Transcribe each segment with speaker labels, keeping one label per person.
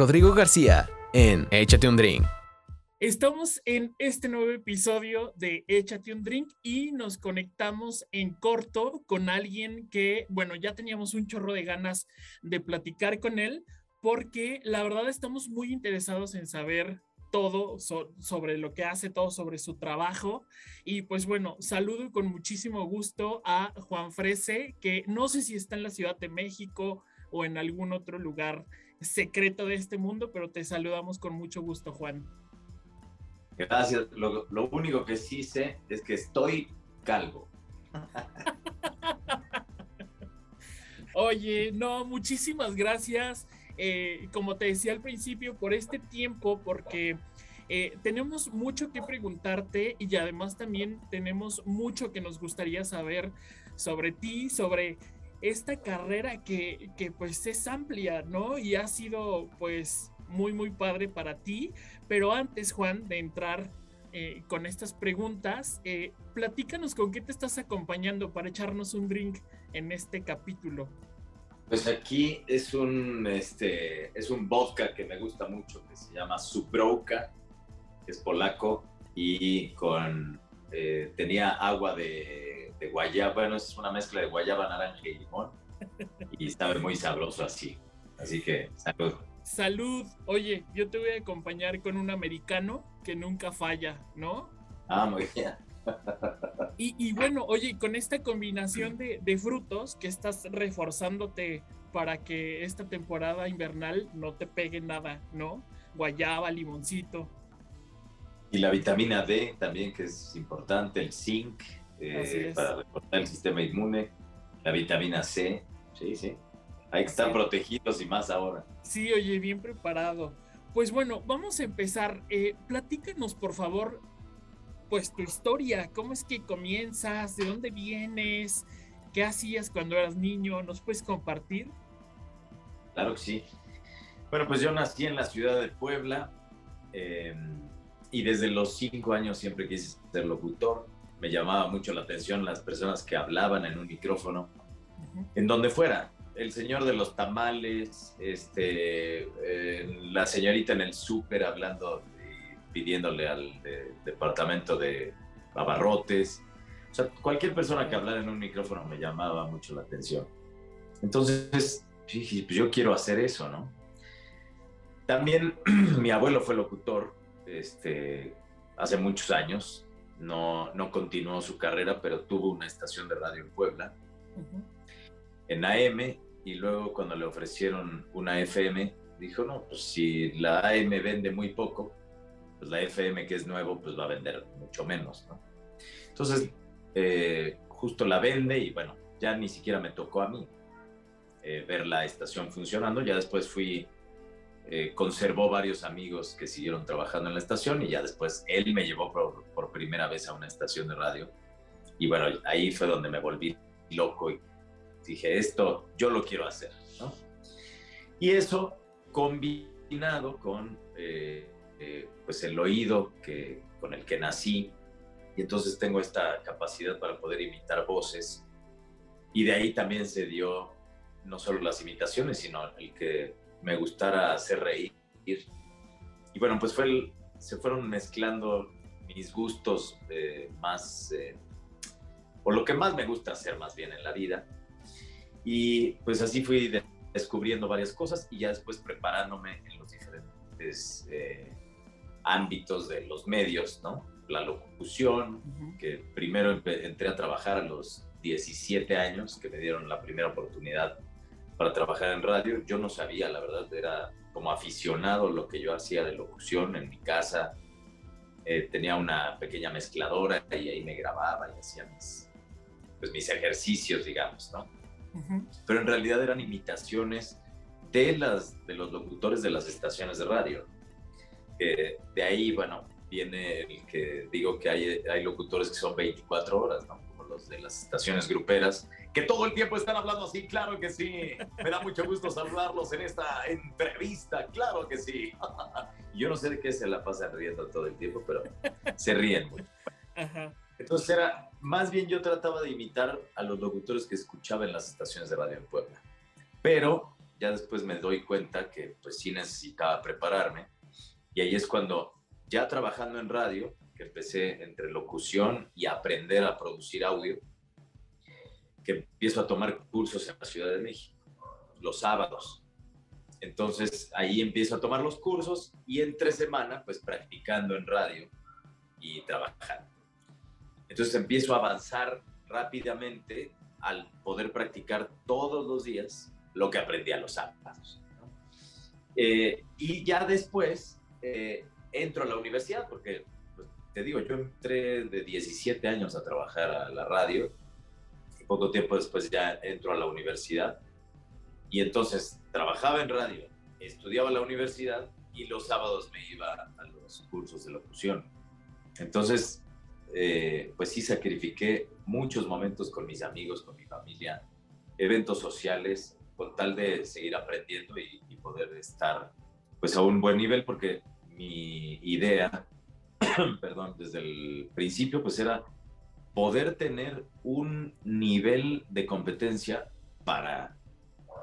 Speaker 1: Rodrigo García en Échate un Drink.
Speaker 2: Estamos en este nuevo episodio de Échate un Drink y nos conectamos en corto con alguien que, bueno, ya teníamos un chorro de ganas de platicar con él porque la verdad estamos muy interesados en saber todo sobre lo que hace, todo sobre su trabajo. Y pues bueno, saludo con muchísimo gusto a Juan Frese, que no sé si está en la Ciudad de México o en algún otro lugar secreto de este mundo, pero te saludamos con mucho gusto, Juan.
Speaker 3: Gracias. Lo, único que sí sé es que estoy calvo.
Speaker 2: Oye, no, muchísimas gracias. Eh, como te decía al principio, por este tiempo, porque eh, tenemos mucho que preguntarte y además también tenemos mucho que nos gustaría saber sobre ti, sobre esta carrera que, que, pues es amplia, ¿no? Y ha sido pues muy, muy padre para ti. Pero antes, Juan, de entrar eh, con estas preguntas, eh, platícanos con qué te estás acompañando para echarnos un drink en este capítulo.
Speaker 3: Pues aquí es un, este, es un vodka que me gusta mucho, que se llama Subroka, que es polaco, y con, eh, tenía agua de de guayaba, bueno, es una mezcla de guayaba, naranja y limón. Y sabe muy sabroso así. Así que salud.
Speaker 2: Salud. Oye, yo te voy a acompañar con un americano que nunca falla, ¿no?
Speaker 3: Ah, muy bien.
Speaker 2: Y, bueno, oye, con esta combinación de, de, frutos que estás reforzándote para que esta temporada invernal no te pegue nada, ¿no? Guayaba, limoncito.
Speaker 3: Y la vitamina D también, que es importante, el zinc, eh, para reforzar el sistema inmune, la vitamina C, sí, sí. Hay que estar protegidos y más ahora.
Speaker 2: Sí, oye, bien preparado. Pues bueno, vamos a empezar. Eh, platícanos, por favor, pues tu historia. ¿Cómo es que comienzas? ¿De dónde vienes? ¿Qué hacías cuando eras niño? ¿Nos puedes compartir?
Speaker 3: Claro que sí. Bueno, pues yo nací en la ciudad de Puebla eh, y desde los cinco años siempre quise ser locutor me llamaba mucho la atención las personas que hablaban en un micrófono, en donde fuera. El señor de los tamales, este, eh, la señorita en el súper hablando y pidiéndole al departamento de abarrotes. O sea, cualquier persona que hablara en un micrófono me llamaba mucho la atención. Entonces, pues yo quiero hacer eso, ¿no? También mi abuelo fue locutor este, hace muchos años, no, no continuó su carrera, pero tuvo una estación de radio en Puebla, en AM, y luego cuando le ofrecieron una FM, dijo, no, pues si la AM vende muy poco, pues la FM que es nuevo, pues va a vender mucho menos, ¿no? Entonces, eh, justo la vende y bueno, ya ni siquiera me tocó a mí eh, ver la estación funcionando, ya después fui eh, conservó varios amigos que siguieron trabajando en la estación y ya después él me llevó por, primera vez a una estación de radio. Y bueno, ahí fue donde me volví loco y dije, esto yo lo quiero hacer. ¿no? Y eso combinado con eh, eh, pues el oído que, con el que nací, y entonces tengo esta capacidad para poder imitar voces. Y de ahí también se dio no solo las imitaciones, sino el que me gustara hacer reír. Y bueno, pues fue se fueron mezclando mis gustos eh, más, eh, o lo que más me gusta hacer más bien en la vida. Y pues así fui descubriendo varias cosas y ya después preparándome en los diferentes eh, ámbitos de los medios, ¿no? La locución, que primero entré a trabajar a los 17 años, que me dieron la primera oportunidad para trabajar en radio. Yo no sabía, la verdad, era como aficionado lo que yo hacía de locución en mi casa. Eh, tenía una pequeña mezcladora y ahí me grababa y hacía mis, pues, mis ejercicios, digamos, ¿no? Pero en realidad eran imitaciones de, las, de los locutores de las estaciones de radio. de ahí, bueno, viene el que digo que hay, hay locutores que son 24 horas, ¿no? Como los de las estaciones gruperas, que todo el tiempo están hablando así, claro que sí. Me da mucho gusto saludarlos en esta entrevista, claro que sí. Yo no sé de qué se la pasa riendo todo el tiempo, pero se ríen mucho. Entonces era, más bien yo trataba de imitar a los locutores que escuchaba en las estaciones de radio en Puebla. Pero ya después me doy cuenta que pues sí necesitaba prepararme. Y ahí es cuando, ya trabajando en radio, que empecé entre locución y aprender a producir audio, que empiezo a tomar cursos en la Ciudad de México, los sábados. Entonces ahí empiezo a tomar los cursos y entre semana, pues practicando en radio y trabajando. Entonces empiezo a avanzar rápidamente al poder practicar todos los días lo que aprendí a los sábados. Eh, y ya después eh, entro a la universidad, porque pues, te digo, yo entré de 17 años a trabajar a la radio poco tiempo después ya entro a la universidad. Y entonces trabajaba en radio, estudiaba en la universidad y los sábados me iba a los cursos de locución. Entonces, eh, pues sí sacrifiqué muchos momentos con mis amigos, con mi familia, eventos sociales, con tal de seguir aprendiendo y, poder estar pues a un buen nivel, porque mi idea, perdón, desde el principio, pues era poder tener un nivel de competencia para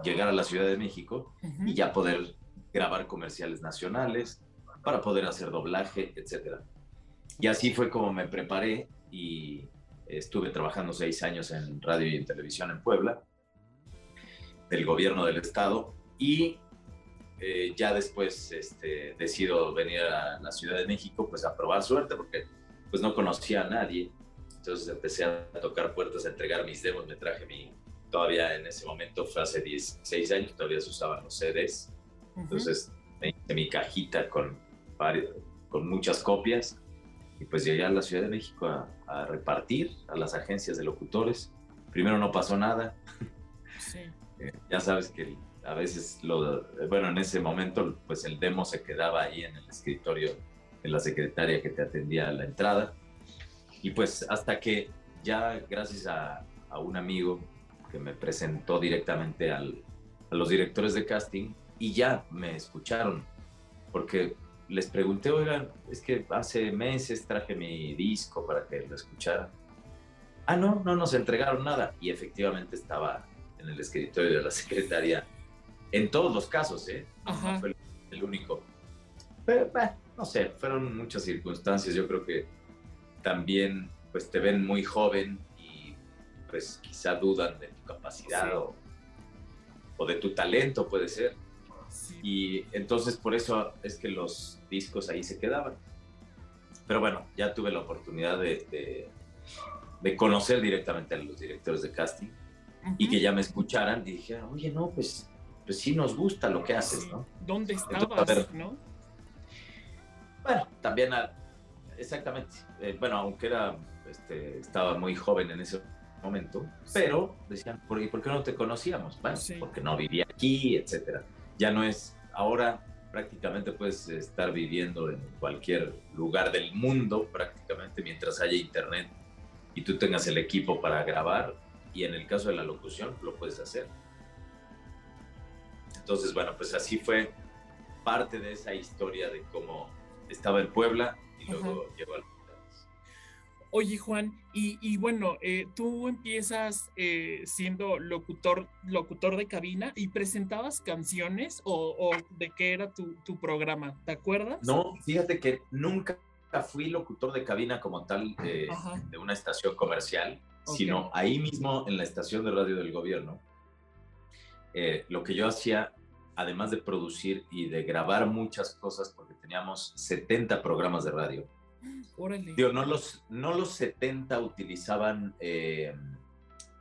Speaker 3: llegar a la Ciudad de México y ya poder grabar comerciales nacionales, para poder hacer doblaje, etcétera. Y así fue como me preparé y estuve trabajando seis años en radio y en televisión en Puebla, del gobierno del estado, y eh, ya después este, decido venir a la Ciudad de México pues a probar suerte porque pues no conocía a nadie. Entonces empecé a tocar puertas, a entregar mis demos, me traje mi, todavía en ese momento fue hace 16 años, todavía se usaban los CDs. Entonces me hice mi cajita con, con muchas copias y pues llegué a la Ciudad de México a, repartir a las agencias de locutores. Primero no pasó nada. Sí. Eh, ya sabes que a veces, lo, bueno, en ese momento, pues el demo se quedaba ahí en el escritorio de la secretaria que te atendía a la entrada. Y pues hasta que ya gracias a, a un amigo que me presentó directamente al, a los directores de casting y ya me escucharon, porque les pregunté, oigan, es que hace meses traje mi disco para que lo escucharan. Ah, no, no nos entregaron nada. Y efectivamente estaba en el escritorio de la secretaria, en todos los casos, ¿eh? No fue el único. Pero, no sé, fueron muchas circunstancias. Yo creo que también, pues te ven muy joven y pues quizá dudan de tu capacidad o, o de tu talento, puede ser y entonces por eso es que los discos ahí se quedaban. Pero bueno, ya tuve la oportunidad de, de, conocer directamente a los directores de casting y que ya me escucharan y dije, oye, no, pues, pues sí nos gusta lo que haces, ¿no?
Speaker 2: ¿Dónde estabas, no?
Speaker 3: Bueno, también, exactamente. Eh, bueno, aunque era, este, estaba muy joven en ese momento, pero decían, ¿por, ¿por qué no te conocíamos? Bueno, porque no vivía aquí, etcétera ya no es, ahora prácticamente puedes estar viviendo en cualquier lugar del mundo prácticamente mientras haya internet y tú tengas el equipo para grabar y en el caso de la locución lo puedes hacer. Entonces, bueno, pues así fue parte de esa historia de cómo estaba en Puebla y luego llegó al
Speaker 2: Oye, Juan, y, bueno, eh, tú empiezas eh, siendo locutor, locutor de cabina y presentabas canciones o, de qué era tu, programa, ¿te acuerdas?
Speaker 3: No, fíjate que nunca fui locutor de cabina como tal de, una estación comercial, sino ahí mismo en la estación de radio del gobierno. Eh, lo que yo hacía, además de producir y de grabar muchas cosas, porque teníamos 70 programas de radio, no los, no los 70 utilizaban eh,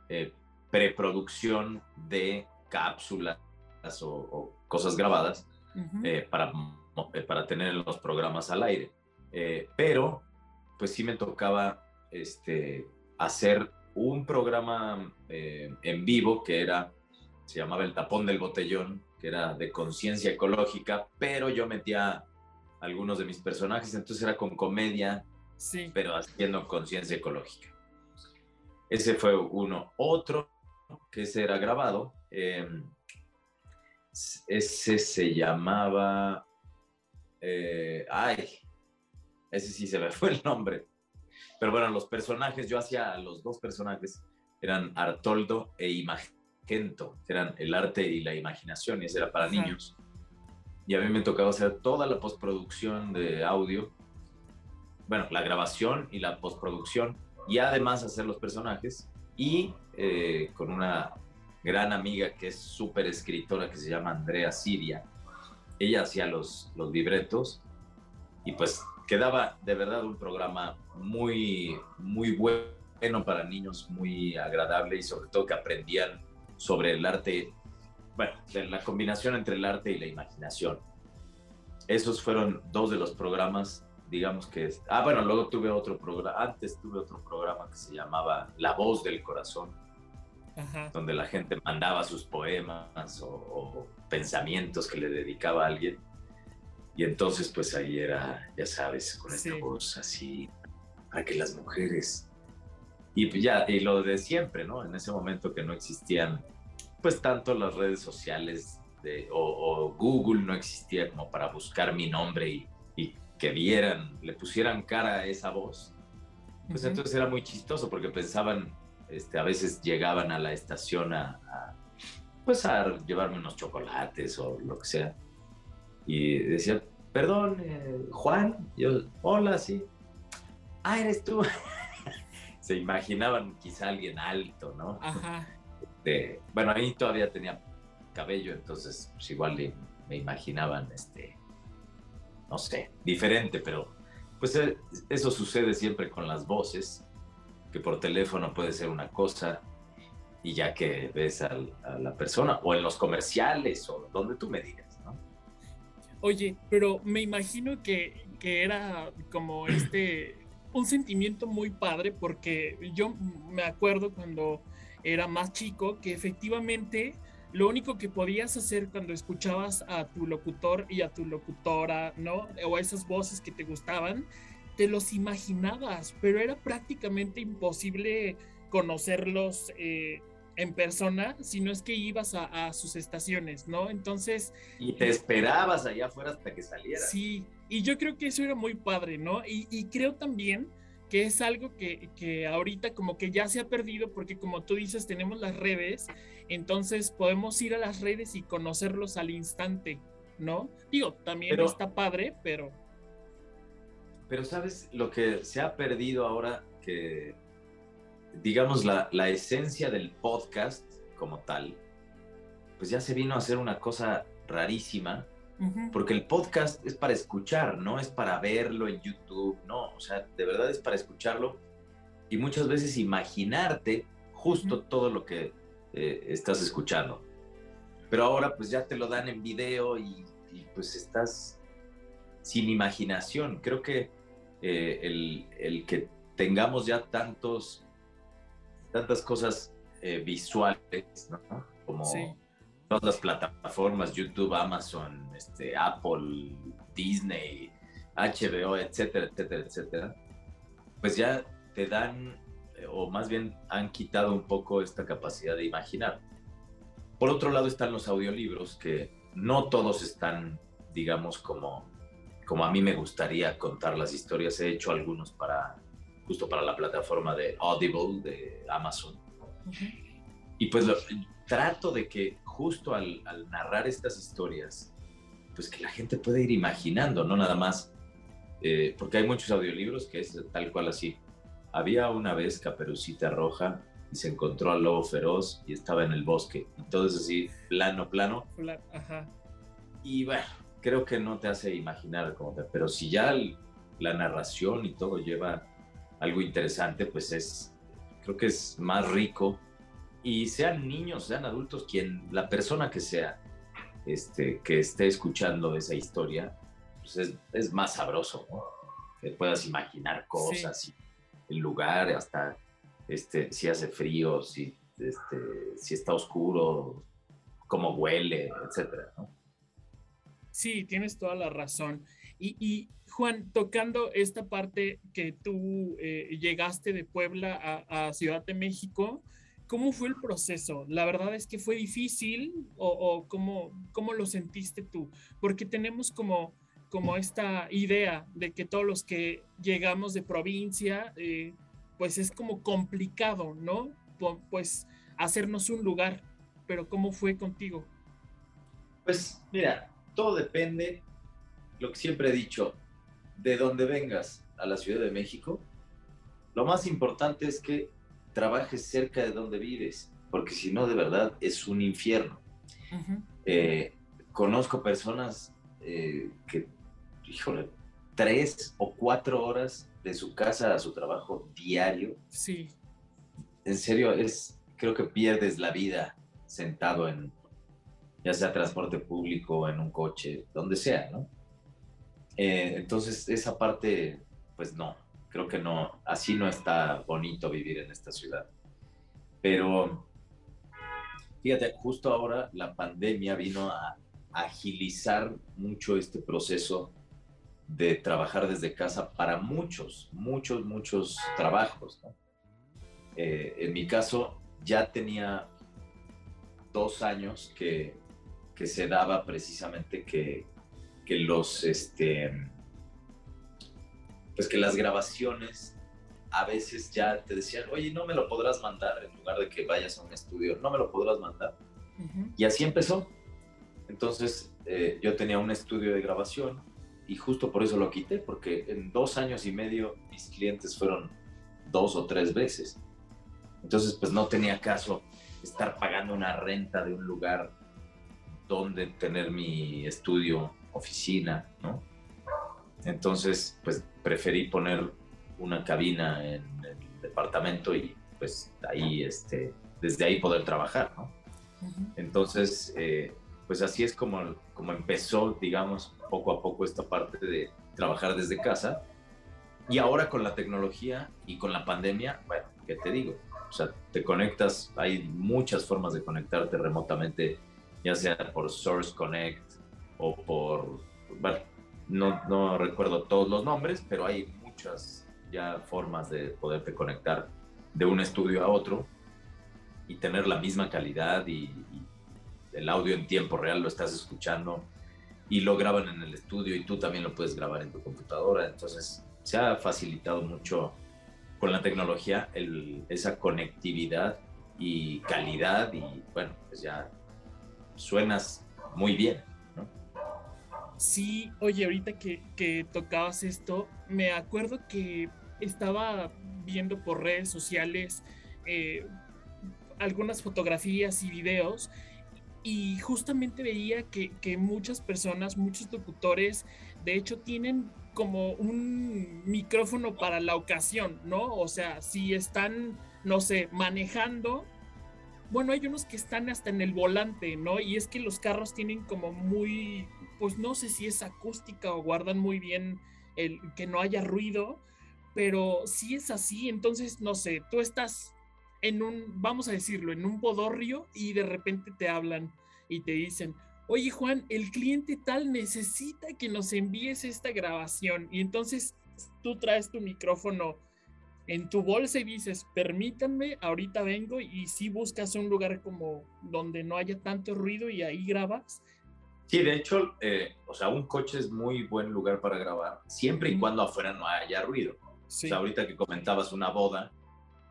Speaker 3: eh, preproducción de cápsulas o, cosas grabadas eh, para, para tener los programas al aire. pero, pues sí me tocaba este, hacer un programa en vivo que era, se llamaba El Tapón del Botellón, que era de conciencia ecológica, pero yo metía algunos de mis personajes, entonces era con comedia, sí. pero haciendo conciencia ecológica. Ese fue uno. Otro, que ese era grabado, em, ese se llamaba... Eh, ay, ese sí se me fue el nombre. Pero bueno, los personajes, yo hacía los dos personajes, eran Artoldo e Imagen. Kento, que eran el arte y la imaginación, y ese era para niños. Y a mí me tocaba hacer toda la postproducción de audio, bueno, la grabación y la postproducción, y además hacer los personajes, y eh, con una gran amiga que es súper escritora que se llama Andrea Siria. Ella hacía los, los libretos y pues quedaba de verdad un programa muy, muy bueno para niños, muy agradable y sobre todo que aprendían sobre el arte, bueno, la combinación entre el arte y la imaginación. Esos fueron dos de los programas, digamos que... Ah, bueno, luego tuve otro programa, antes tuve otro programa que se llamaba La Voz del Corazón, donde la gente mandaba sus poemas o, pensamientos que le dedicaba a alguien. Y entonces, pues ahí era, ya sabes, con esta voz así, para que las mujeres. Y pues ya, y lo de siempre, ¿no? En ese momento que no existían, pues tanto las redes sociales de, o, Google no existía como para buscar mi nombre y, y, que vieran, le pusieran cara a esa voz. Pues entonces era muy chistoso porque pensaban, este, a veces llegaban a la estación a, pues a llevarme unos chocolates o lo que sea. Y decía, perdón, eh, Juan, yo, hola, sí. Ah, eres tú. Se imaginaban quizá alguien alto, ¿no? Ajá. bueno, ahí todavía tenía cabello, entonces pues igual me imaginaban, este, no sé, diferente, pero pues eh, eso sucede siempre con las voces que por teléfono puede ser una cosa y ya que ves a, la persona o en los comerciales o donde tú me digas, ¿no?
Speaker 2: Oye, pero me imagino que, que era como este, un sentimiento muy padre porque yo me acuerdo cuando era más chico que efectivamente lo único que podías hacer cuando escuchabas a tu locutor y a tu locutora, ¿no? O esas voces que te gustaban, te los imaginabas, pero era prácticamente imposible conocerlos eh, en persona, si no es que ibas a, sus estaciones, ¿no? Entonces...
Speaker 3: Y te esperabas allá afuera hasta que saliera.
Speaker 2: Sí, y yo creo que eso era muy padre, ¿no? Y, creo también que es algo que, que, ahorita como que ya se ha perdido porque como tú dices tenemos las redes, entonces podemos ir a las redes y conocerlos al instante, ¿no? Digo, también está padre, pero
Speaker 3: pero sabes, lo que se ha perdido ahora, que digamos la, la esencia del podcast como tal, pues ya se vino a hacer una cosa rarísima, porque el podcast es para escuchar, no es para verlo en YouTube, no, o sea, de verdad es para escucharlo y muchas veces imaginarte justo todo lo que eh, estás escuchando. Pero ahora pues ya te lo dan en video y, y pues estás sin imaginación. Creo que eh, el, que tengamos ya tantos, tantas cosas eh, visuales, Como todas las plataformas, YouTube, Amazon, este, Apple, Disney, HBO, etcétera, etcétera, etcétera, pues ya te dan, eh, o más bien han quitado un poco esta capacidad de imaginar. Por otro lado están los audiolibros, que no todos están, digamos, como como a mí me gustaría contar las historias. He hecho algunos para justo para la plataforma de Audible de Amazon. Y pues trato de que justo al, narrar estas historias, pues que la gente pueda ir imaginando, no nada más, eh, porque hay muchos audiolibros que es tal cual así. Había una vez Caperucita Roja y se encontró al lobo feroz y estaba en el bosque. Y todo es así, plano, plano. Ajá. Y bueno, creo que no te hace imaginar cómo te, pero si ya la narración y todo lleva algo interesante, pues es, creo que es más rico. Y sean niños, sean adultos, quien, la persona que sea, este, que esté escuchando esa historia, pues es, es más sabroso, ¿no? Que puedas imaginar cosas, y el lugar, hasta este, si hace frío, si, este, si está oscuro, cómo huele, etcétera, ¿no?
Speaker 2: Sí, tienes toda la razón. Y, Juan, tocando esta parte que tú eh, llegaste de Puebla a, Ciudad de México, ¿cómo fue el proceso? La verdad es que fue difícil o, cómo, cómo, lo sentiste tú, porque tenemos como, como esta idea de que todos los que llegamos de provincia, eh, pues es como complicado, ¿no? Pues hacernos un lugar pero ¿cómo fue contigo?
Speaker 3: Pues mira, todo depende, lo que siempre he dicho, de donde vengas a la Ciudad de México, lo más importante es que trabajes cerca de donde vives, porque si no, de verdad, es un infierno. Eh, conozco personas eh, que, híjole, tres o cuatro horas de su casa a su trabajo diario.
Speaker 2: Sí.
Speaker 3: En serio, es, creo que pierdes la vida sentado en, ya sea transporte público, en un coche, donde sea, ¿no? Eh, entonces, esa parte, pues no, creo que no, así no está bonito vivir en esta ciudad. Pero, fíjate, justo ahora la pandemia vino a agilizar mucho este proceso de trabajar desde casa para muchos, muchos, muchos trabajos. Eh, en mi caso, ya tenía dos años que, que se daba precisamente que, que los, este, pues que las grabaciones a veces ya te decían, oye, no me lo podrás mandar en lugar de que vayas a un estudio, no me lo podrás mandar. Y así empezó. Entonces eh, yo tenía un estudio de grabación y justo por eso lo quité, porque en dos años y medio mis clientes fueron dos o tres veces. Entonces pues no tenía caso estar pagando una renta de un lugar donde tener mi estudio, oficina, ¿no? Entonces pues preferí poner una cabina en el departamento y pues ahí, este, desde ahí poder trabajar, ¿no? Entonces, eh, pues así es como, como empezó, digamos, poco a poco esta parte de trabajar desde casa. Y ahora con la tecnología y con la pandemia, bueno, ¿qué te digo? O sea, te conectas, hay muchas formas de conectarte remotamente, ya sea por Source Connect o por, bueno, no, no recuerdo todos los nombres, pero hay muchas ya formas de poderte conectar de un estudio a otro y tener la misma calidad y el audio en tiempo real lo estás escuchando y lo graban en el estudio y tú también lo puedes grabar en tu computadora. Entonces se ha facilitado mucho con la tecnología esa conectividad y calidad y bueno, pues ya suenas muy bien.
Speaker 2: Sí, oye, ahorita que, que tocabas esto, me acuerdo que estaba viendo por redes sociales eh, algunas fotografías y videos y justamente veía que, muchas personas, muchos locutores, de hecho tienen como un micrófono para la ocasión, ¿no? O sea, si están, no sé, manejando, bueno, hay unos que están hasta en el volante, ¿no? Y es que los carros tienen como muy, pues no sé si es acústica o guardan muy bien el que no haya ruido, pero si es así, entonces, no sé, tú estás en un, vamos a decirlo, en un bodorrio y de repente te hablan y te dicen, oye Juan, el cliente tal necesita que nos envíes esta grabación y entonces tú traes tu micrófono en tu bolsa y dices, permítanme, ahorita vengo y si buscas un lugar como donde no haya tanto ruido y ahí grabas.
Speaker 3: Sí, de hecho, eh, o sea, un coche es muy buen lugar para grabar, siempre y cuando afuera no haya ruido. O sea, ahorita que comentabas una boda,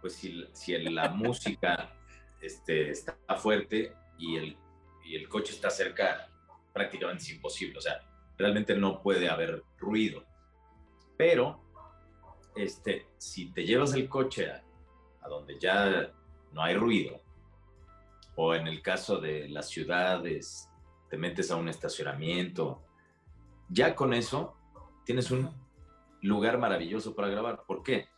Speaker 3: pues si, si la música este, está fuerte y el, y el coche está cerca, prácticamente es imposible. O sea, realmente no puede haber ruido. Pero, este, si te llevas el coche a, a donde ya no hay ruido, o en el caso de las ciudades, te metes a un estacionamiento, ya con eso tienes un lugar maravilloso para grabar. ¿Por qué?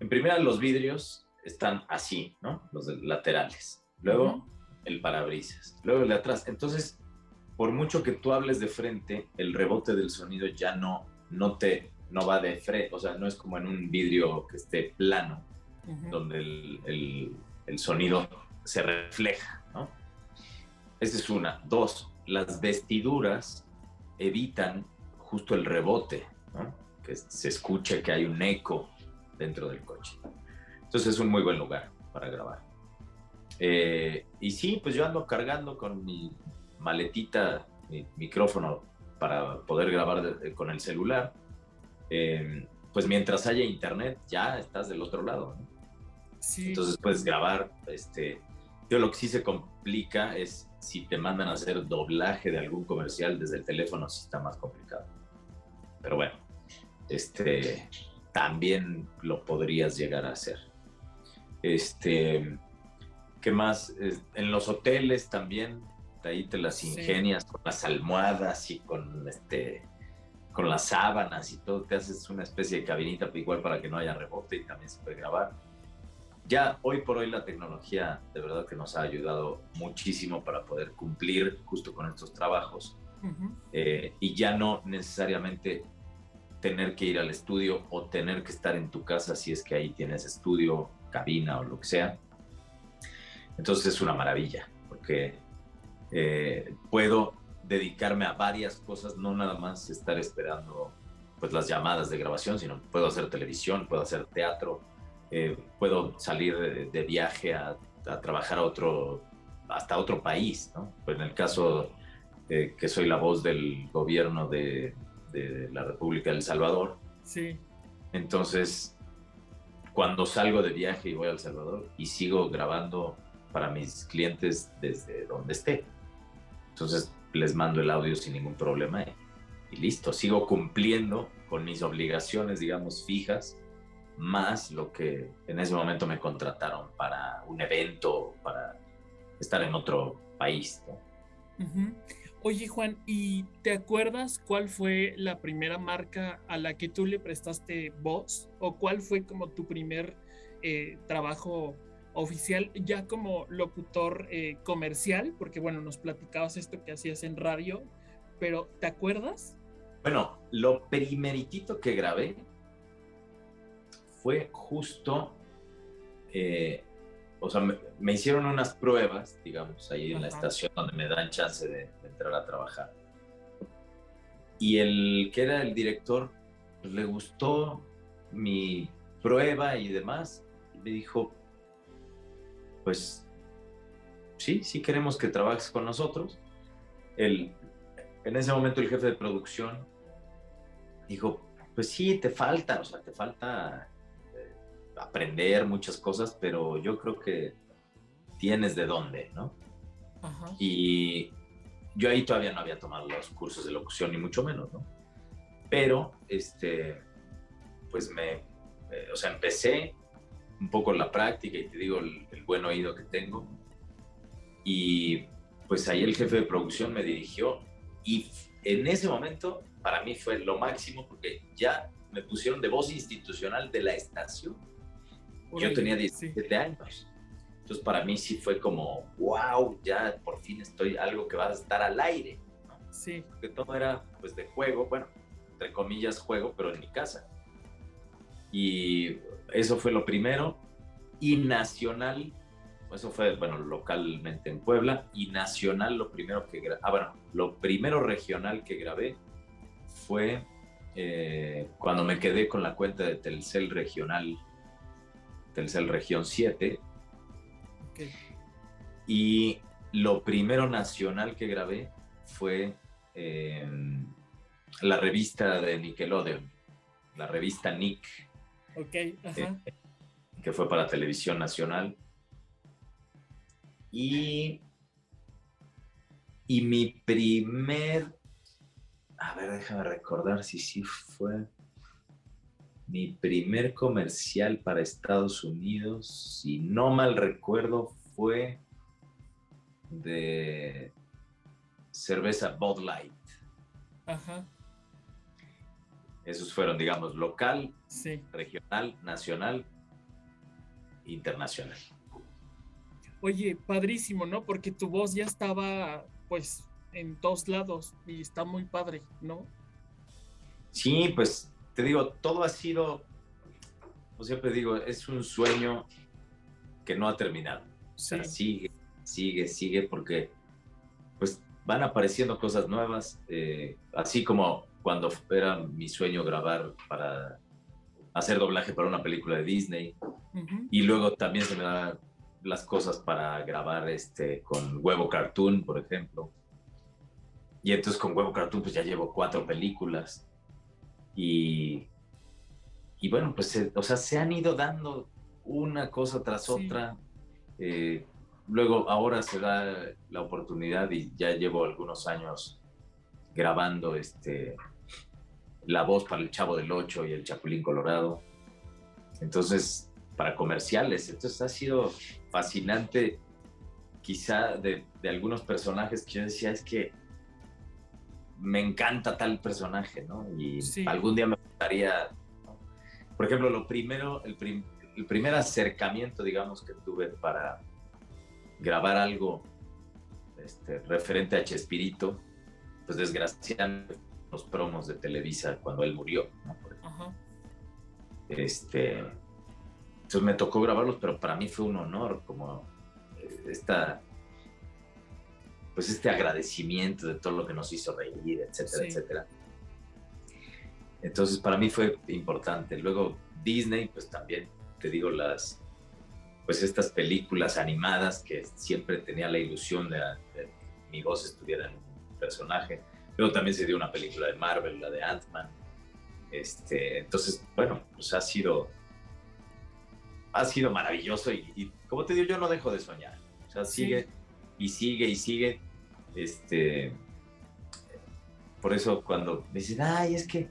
Speaker 3: En primera, los vidrios están así, ¿no? Los laterales. Luego, el parabrisas. Luego el de atrás. Entonces, por mucho que tú hables de frente, el rebote del sonido ya no, no te no va de frente. O sea, no es como en un vidrio que esté plano, donde el, el, sonido se refleja. Esa es una. Dos, las vestiduras evitan justo el rebote, ¿no? Que se escuche que hay un eco dentro del coche. Entonces es un muy buen lugar para grabar. Eh, y sí, pues yo ando cargando con mi maletita, mi micrófono para poder grabar con el celular. Eh, pues mientras haya internet, ya estás del otro lado. Sí. Entonces puedes grabar este, Yo lo que sí se complica es si te mandan a hacer doblaje de algún comercial desde el teléfono, sí está más complicado. Pero bueno, este, también lo podrías llegar a hacer. Este, ¿qué más? En los hoteles también, ahí te las ingenias con las almohadas y con este con las sábanas y todo, te haces una especie de cabinita igual para que no haya rebote y también se puede grabar. Ya hoy por hoy la tecnología de verdad que nos ha ayudado muchísimo para poder cumplir justo con estos trabajos eh, y ya no necesariamente tener que ir al estudio o tener que estar en tu casa si es que ahí tienes estudio, cabina o lo que sea. Entonces es una maravilla porque eh, puedo dedicarme a varias cosas, no nada más estar esperando pues las llamadas de grabación, sino puedo hacer televisión, puedo hacer teatro, eh, puedo salir de, viaje a, trabajar a otro, hasta otro país, ¿no? Pues en el caso eh, que soy la voz del gobierno de, de la República del Salvador.
Speaker 2: Sí.
Speaker 3: Entonces, cuando salgo de viaje y voy a El Salvador y sigo grabando para mis clientes desde donde esté. Entonces, les mando el audio sin ningún problema y, listo. Sigo cumpliendo con mis obligaciones, digamos, fijas, más lo que en ese momento me contrataron para un evento, para estar en otro país.
Speaker 2: Oye Juan, ¿y te acuerdas cuál fue la primera marca a la que tú le prestaste voz? ¿O cuál fue como tu primer eh, trabajo oficial ya como locutor eh, comercial? Porque bueno, nos platicabas esto que hacías en radio, pero ¿te acuerdas?
Speaker 3: Bueno, lo primeritito que grabé fue justo eh, o sea, me, hicieron unas pruebas, digamos, ahí en la estación donde me dan chance de, entrar a trabajar. Y el que era el director, pues, le gustó mi prueba y demás, y me dijo, pues sí, sí queremos que trabajes con nosotros. El, en ese momento el jefe de producción dijo, pues sí, te falta, o sea, te falta aprender muchas cosas, pero yo creo que tienes de dónde, ¿no? Y yo ahí todavía no había tomado los cursos de locución, ni mucho menos, ¿no? Pero, este, pues me, eh, o sea, empecé un poco la práctica y te digo el, el, buen oído que tengo. Y pues ahí el jefe de producción me dirigió y en ese momento para mí fue lo máximo porque ya me pusieron de voz institucional de la estación yo tenía 17 años. Entonces para mí sí fue como, wow, ya por fin estoy algo que va a estar al aire.
Speaker 2: Sí.
Speaker 3: Porque todo era pues de juego, bueno, entre comillas juego, pero en mi casa. Y eso fue lo primero. Y nacional, eso fue, bueno, localmente en Puebla. Y nacional, lo primero que grabé, ah, bueno, lo primero regional que grabé fue eh, cuando me quedé con la cuenta de Telcel regional Telcel Región 7. Y lo primero nacional que grabé fue em, la revista de Nickelodeon, la revista Nick.
Speaker 2: Eh,
Speaker 3: que fue para televisión nacional. Y, y mi primer, a ver, déjame recordar si sí fue mi primer comercial para Estados Unidos, si no mal recuerdo, fue de cerveza Bud Light.
Speaker 2: Ajá.
Speaker 3: Esos fueron, digamos, local, regional, nacional, internacional.
Speaker 2: Oye, padrísimo, ¿no? Porque tu voz ya estaba, pues, en todos lados y está muy padre, ¿no?
Speaker 3: Sí, pues te digo, todo ha sido, como siempre digo, es un sueño que no ha terminado. O sea, sigue, sigue, sigue, porque pues van apareciendo cosas nuevas, eh, así como cuando era mi sueño grabar para hacer doblaje para una película de Disney, y luego también se me dan las cosas para grabar este, con Huevo Cartoon, por ejemplo. Y entonces con Huevo Cartoon pues ya llevo cuatro películas. Y, y bueno, pues, o sea, se han ido dando una cosa tras otra. Eh, luego ahora se da la oportunidad y ya llevo algunos años grabando este, la voz para el Chavo del Ocho y el Chapulín Colorado. Entonces, para comerciales. Entonces ha sido fascinante quizá de, de algunos personajes que yo decía, es que me encanta tal personaje, ¿no? Y algún día me gustaría, por ejemplo, lo primero, el, el, primer acercamiento, digamos, que tuve para grabar algo este, referente a Chespirito, pues desgraciadamente los promos de Televisa cuando él murió, ¿no? Este, entonces me tocó grabarlos, pero para mí fue un honor, como esta pues este agradecimiento de todo lo que nos hizo reír, etcétera, etcétera. Entonces para mí fue importante. Luego Disney, pues también te digo las, pues estas películas animadas que siempre tenía la ilusión de, que mi voz estuviera en un personaje. Luego también se dio una película de Marvel, la de Ant-Man. Este, entonces, bueno, pues ha sido, ha sido maravilloso y, como te digo, yo no dejo de soñar. O sea, sigue y sigue y sigue. Este, por eso cuando me dicen, ay, es que,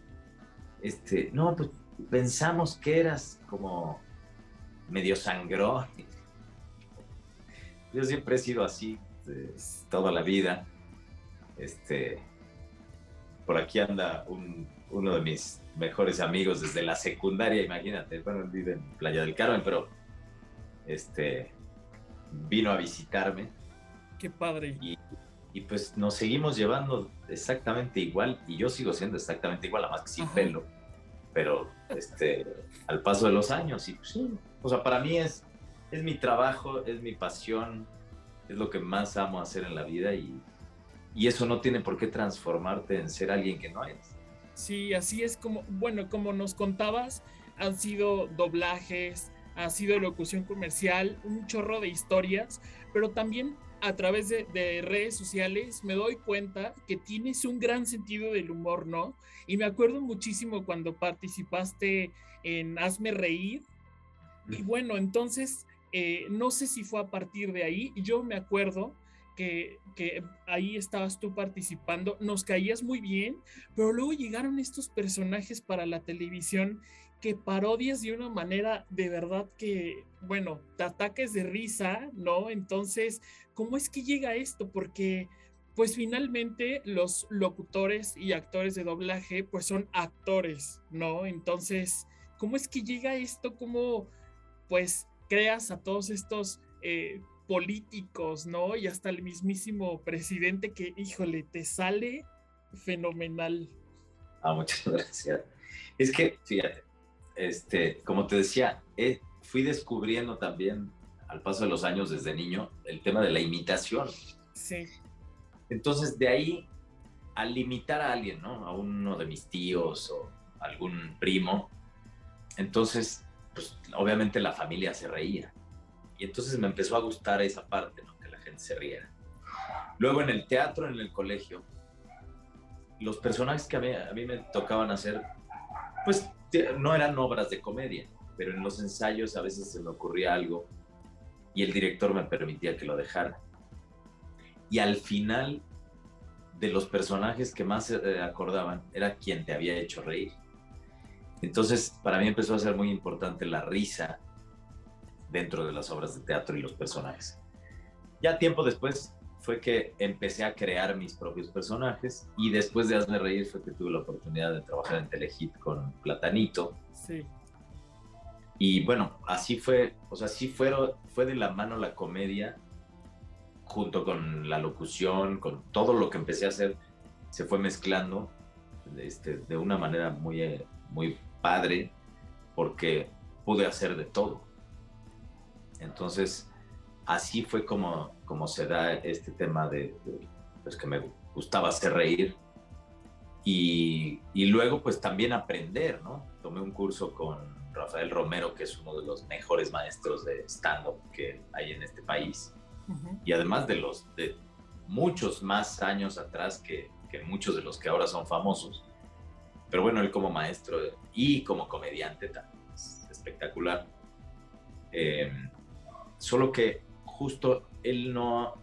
Speaker 3: este, no, pues pensamos que eras como medio sangrón. Yo siempre he sido así toda la vida. Este, por aquí anda uno de mis mejores amigos desde la secundaria, imagínate. Bueno, él vive en Playa del Carmen, pero este, vino a visitarme.
Speaker 2: Qué padre.
Speaker 3: Y, y, pues nos seguimos llevando exactamente igual y yo sigo siendo exactamente igual, además que sin pelo, pero este, al paso de los años. Y pues, sí, o sea, para mí es, es mi trabajo, es mi pasión, es lo que más amo hacer en la vida y, y eso no tiene por qué transformarte en ser alguien que no eres.
Speaker 2: Sí, así es como, bueno, como nos contabas, han sido doblajes, ha sido locución comercial, un chorro de historias, pero también a través de, redes sociales me doy cuenta que tienes un gran sentido del humor, ¿no? Y me acuerdo muchísimo cuando participaste en Hazme Reír. Y bueno, entonces, eh, no sé si fue a partir de ahí, yo me acuerdo que, que, ahí estabas tú participando, nos caías muy bien, pero luego llegaron estos personajes para la televisión que parodias de una manera de verdad que, bueno, te ataques de risa, ¿no? Entonces, ¿cómo es que llega esto? Porque, pues finalmente los locutores y actores de doblaje, pues son actores, ¿no? Entonces, ¿cómo es que llega esto? ¿Cómo, pues, creas a todos estos... Eh, políticos, ¿no? Y hasta el mismísimo presidente que, híjole, te sale fenomenal.
Speaker 3: Ah, muchas gracias. Es que, fíjate, este, como te decía, eh, fui descubriendo también al paso de los años desde niño el tema de la imitación.
Speaker 2: Sí.
Speaker 3: Entonces, de ahí, al limitar a alguien, ¿no? A uno de mis tíos o algún primo, entonces, pues obviamente la familia se reía. Y entonces me empezó a gustar esa parte, ¿no? Que la gente se riera. Luego en el teatro, en el colegio, los personajes que a mí, a mí me tocaban hacer, pues no eran obras de comedia, pero en los ensayos a veces se me ocurría algo y el director me permitía que lo dejara. Y al final de los personajes que más eh, acordaban era quien te había hecho reír. Entonces, para mí empezó a ser muy importante la risa dentro de las obras de teatro y los personajes. Ya tiempo después fue que empecé a crear mis propios personajes y después de Hazme Reír fue que tuve la oportunidad de trabajar en Telehit con Platanito.
Speaker 2: Sí.
Speaker 3: Y bueno, así fue, o sea, así fue, fue de la mano la comedia junto con la locución, con todo lo que empecé a hacer, se fue mezclando este, de una manera muy, muy padre porque pude hacer de todo. Entonces, así fue como, como se da este tema de, pues que me gustaba hacer reír y, y, luego pues también aprender, ¿no? Tomé un curso con Rafael Romero, que es uno de los mejores maestros de stand-up que hay en este país. Y además de los de muchos más años atrás que, que, muchos de los que ahora son famosos. Pero bueno, él como maestro y como comediante también es espectacular. Eh, solo que justo él no,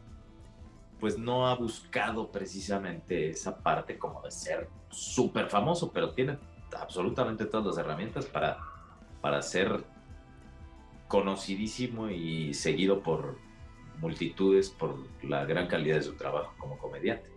Speaker 3: pues no ha buscado precisamente esa parte como de ser súper famoso, pero tiene absolutamente todas las herramientas para, para ser conocidísimo y seguido por multitudes por la gran calidad de su trabajo como comediante.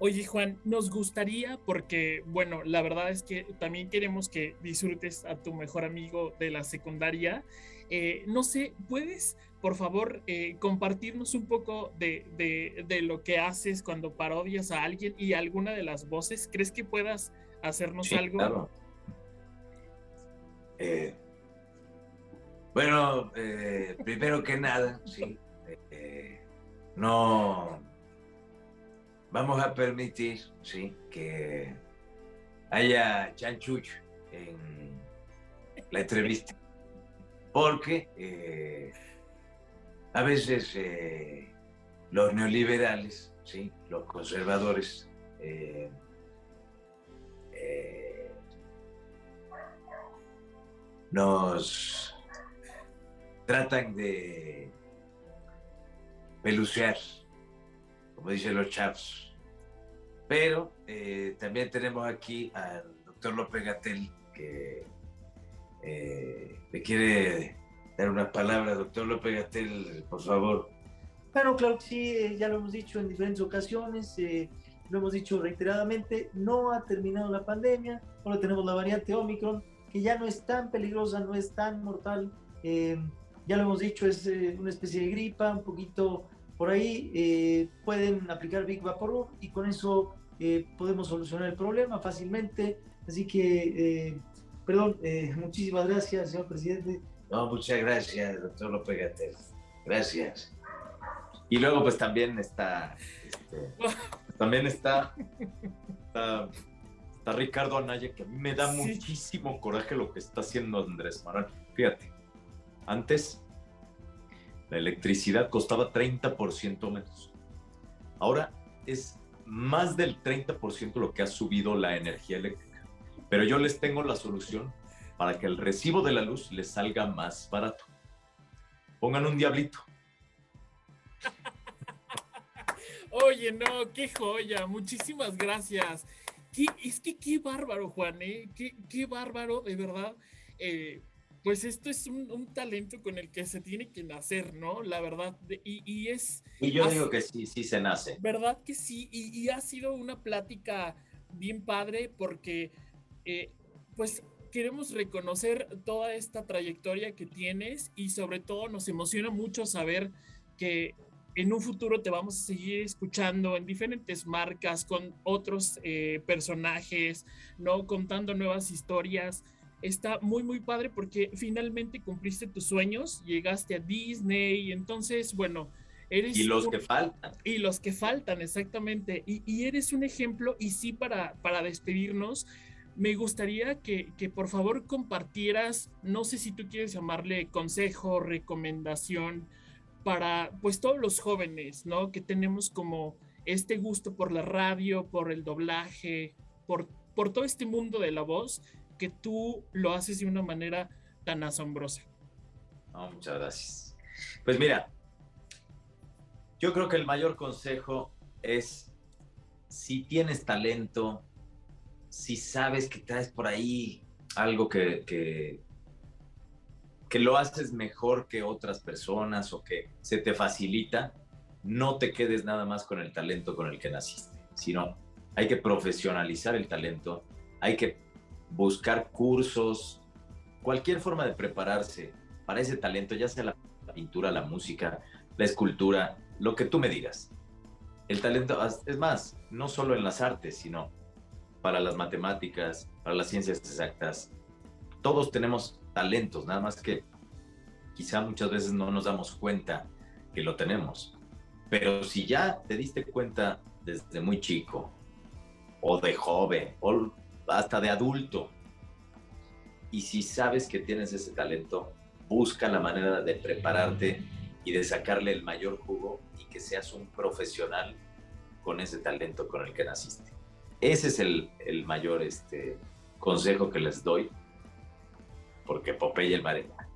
Speaker 2: Oye Juan, nos gustaría, porque bueno, la verdad es que también queremos que disfrutes a tu mejor amigo de la secundaria. Eh, no sé, ¿puedes por favor eh, compartirnos un poco de, de, lo que haces cuando parodias a alguien y alguna de las voces? ¿Crees que puedas hacernos algo?
Speaker 3: Claro. Eh, bueno, primero que nada, sí, no vamos a permitir sí, que haya chanchucho en la entrevista, porque eh, a veces eh, los neoliberales, ¿sí? los conservadores, nos tratan de pelucear como dicen los chavos. Pero eh, también tenemos aquí al doctor López Gatel, que eh, le quiere dar unas palabras. Doctor López Gatel, por favor.
Speaker 4: Bueno, claro sí, eh, ya lo hemos dicho en diferentes ocasiones, lo hemos dicho reiteradamente, no ha terminado la pandemia, ahora tenemos la variante Omicron, que ya no es tan peligrosa, no es tan mortal, ya lo hemos dicho, es una especie de gripa, un poquito por ahí eh, pueden aplicar Big Vaporub y con eso eh, podemos solucionar el problema fácilmente. Así que, eh, perdón, muchísimas gracias, señor presidente.
Speaker 3: No, muchas gracias, doctor López Gatel. Gracias. Y luego, pues también está, este, también está, está, Ricardo Anaya, que a mí me da muchísimo coraje lo que está haciendo Andrés Manuel. Fíjate, antes la electricidad costaba 30% menos. Ahora es más del 30% lo que ha subido la energía eléctrica. Pero yo les tengo la solución para que el recibo de la luz les salga más barato. Pongan un diablito.
Speaker 2: Oye, no, qué joya. Muchísimas gracias. Es que qué bárbaro, Juan, ¿eh? Qué, bárbaro, de verdad. Eh, pues esto es un, talento con el que se tiene que nacer, ¿no? La verdad, y, es...
Speaker 3: Y yo digo que sí, sí se nace.
Speaker 2: ¿Verdad que sí? Y, ha sido una plática bien padre porque, eh, pues, queremos reconocer toda esta trayectoria que tienes y sobre todo nos emociona mucho saber que en un futuro te vamos a seguir escuchando en diferentes marcas con otros eh, personajes, ¿no? Contando nuevas historias está muy, muy padre porque finalmente cumpliste tus sueños, llegaste a Disney, entonces, bueno, eres...
Speaker 3: Y los que faltan.
Speaker 2: Y los que faltan, exactamente. Y, eres un ejemplo, y sí, para, para despedirnos, me gustaría que, que, por favor compartieras, no sé si tú quieres llamarle consejo, recomendación, para pues todos los jóvenes, ¿no? Que tenemos como este gusto por la radio, por el doblaje, por, por todo este mundo de la voz que tú lo haces de una manera tan asombrosa.
Speaker 3: muchas gracias. Pues mira, yo creo que el mayor consejo es, si tienes talento, si sabes que traes por ahí algo que, que, que lo haces mejor que otras personas o que se te facilita, no te quedes nada más con el talento con el que naciste, sino hay que profesionalizar el talento, hay que buscar cursos, cualquier forma de prepararse para ese talento, ya sea la pintura, la música, la escultura, lo que tú me digas. El talento, es más, no solo en las artes, sino para las matemáticas, para las ciencias exactas. Todos tenemos talentos, nada más que quizá muchas veces no nos damos cuenta que lo tenemos. Pero si ya te diste cuenta desde muy chico, o de joven, o hasta de adulto. Y si sabes que tienes ese talento, busca la manera de prepararte y de sacarle el mayor jugo y que seas un profesional con ese talento con el que naciste. Ese es el, mayor este, consejo que les doy, porque Popeye el Marema.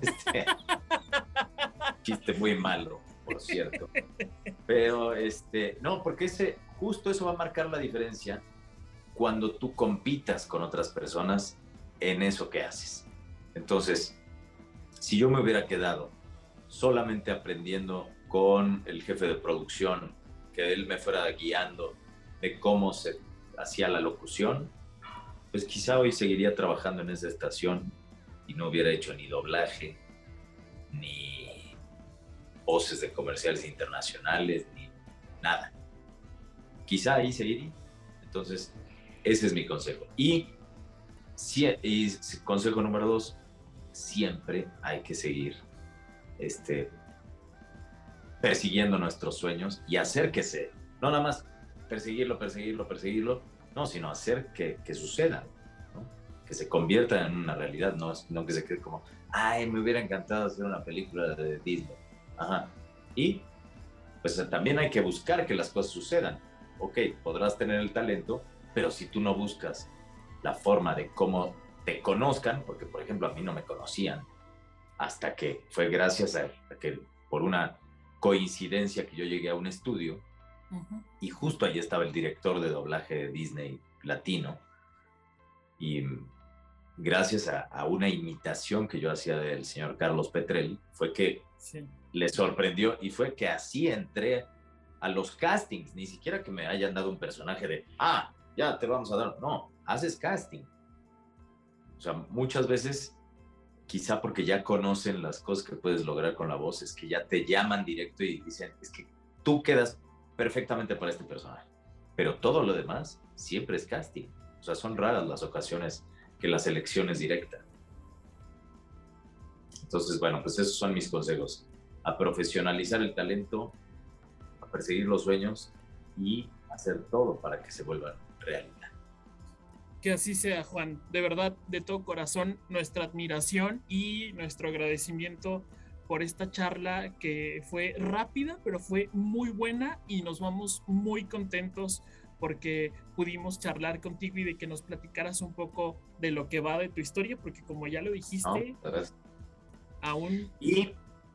Speaker 3: Este, chiste muy malo, por cierto. Pero, este, no, porque ese, justo eso va a marcar la diferencia cuando tú compitas con otras personas en eso que haces. Entonces, si yo me hubiera quedado solamente aprendiendo con el jefe de producción, que él me fuera guiando de cómo se hacía la locución, pues quizá hoy seguiría trabajando en esa estación y no hubiera hecho ni doblaje, ni voces de comerciales internacionales, ni nada. Quizá ahí seguiría. Entonces, ese es mi consejo. Y, consejo número dos, siempre hay que seguir este, persiguiendo nuestros sueños y hacer que se, no nada más perseguirlo, perseguirlo, perseguirlo, no, sino hacer que, que suceda, que se convierta en una realidad, no, no que se quede como, ay, me hubiera encantado hacer una película de Disney. Ajá. Y pues también hay que buscar que las cosas sucedan. Ok, podrás tener el talento, pero si tú no buscas la forma de cómo te conozcan, porque por ejemplo a mí no me conocían, hasta que fue gracias a, que por una coincidencia que yo llegué a un estudio y justo allí estaba el director de doblaje de Disney latino y gracias a, una imitación que yo hacía del señor Carlos Petrel fue que le sorprendió y fue que así entré a los castings, ni siquiera que me hayan dado un personaje de, ah, ya te vamos a dar, no, haces casting. O sea, muchas veces, quizá porque ya conocen las cosas que puedes lograr con la voz, es que ya te llaman directo y dicen, es que tú quedas perfectamente para este personaje. Pero todo lo demás siempre es casting. O sea, son raras las ocasiones que la selección es directa. Entonces, bueno, pues esos son mis consejos. A profesionalizar el talento, a perseguir los sueños y hacer todo para que se vuelvan realidad.
Speaker 2: Que así sea, Juan. De verdad, de todo corazón, nuestra admiración y nuestro agradecimiento por esta charla que fue rápida, pero fue muy buena y nos vamos muy contentos porque pudimos charlar contigo y de que nos platicaras un poco de lo que va de tu historia, porque como ya lo dijiste, aún...
Speaker 3: Y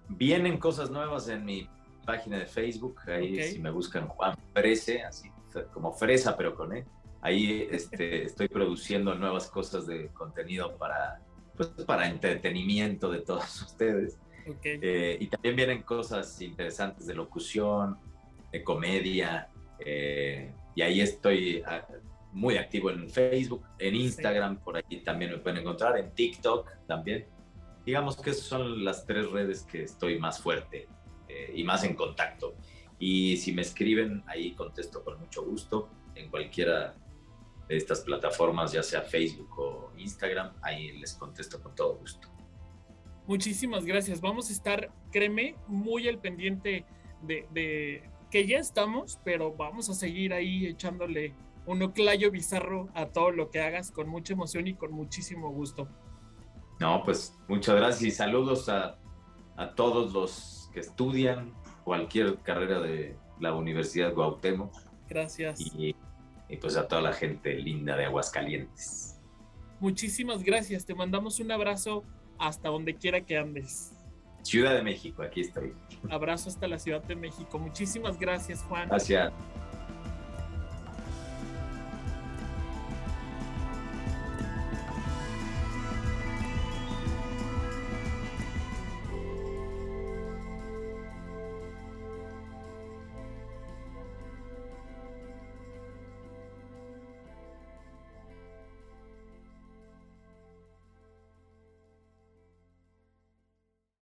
Speaker 3: vienen cosas nuevas en mi página de Facebook, ahí si me buscan Juan Frese, así como fresa, pero con él. Ahí este, estoy produciendo nuevas cosas de contenido para, pues, para entretenimiento de todos ustedes. Eh, y también vienen cosas interesantes de locución, de comedia. Eh, y ahí estoy ah, muy activo en Facebook, en Instagram, por ahí también me pueden encontrar, en TikTok también. Digamos que esas son las tres redes que estoy más fuerte eh, y más en contacto. Y si me escriben, ahí contesto con mucho gusto en cualquiera de estas plataformas, ya sea Facebook o Instagram, ahí les contesto con todo gusto.
Speaker 2: Muchísimas gracias. Vamos a estar, créeme, muy al pendiente de, que ya estamos, pero vamos a seguir ahí echándole un oclayo bizarro a todo lo que hagas con mucha emoción y con muchísimo gusto.
Speaker 3: No, pues muchas gracias y saludos a, a todos los que estudian, cualquier carrera de la Universidad Guautemo.
Speaker 2: Gracias.
Speaker 3: Y, pues a toda la gente linda de Aguascalientes.
Speaker 2: Muchísimas gracias. Te mandamos un abrazo hasta donde quiera que andes.
Speaker 3: Ciudad de México, aquí estoy.
Speaker 2: Abrazo hasta la Ciudad de México. Muchísimas gracias, Juan.
Speaker 3: Gracias.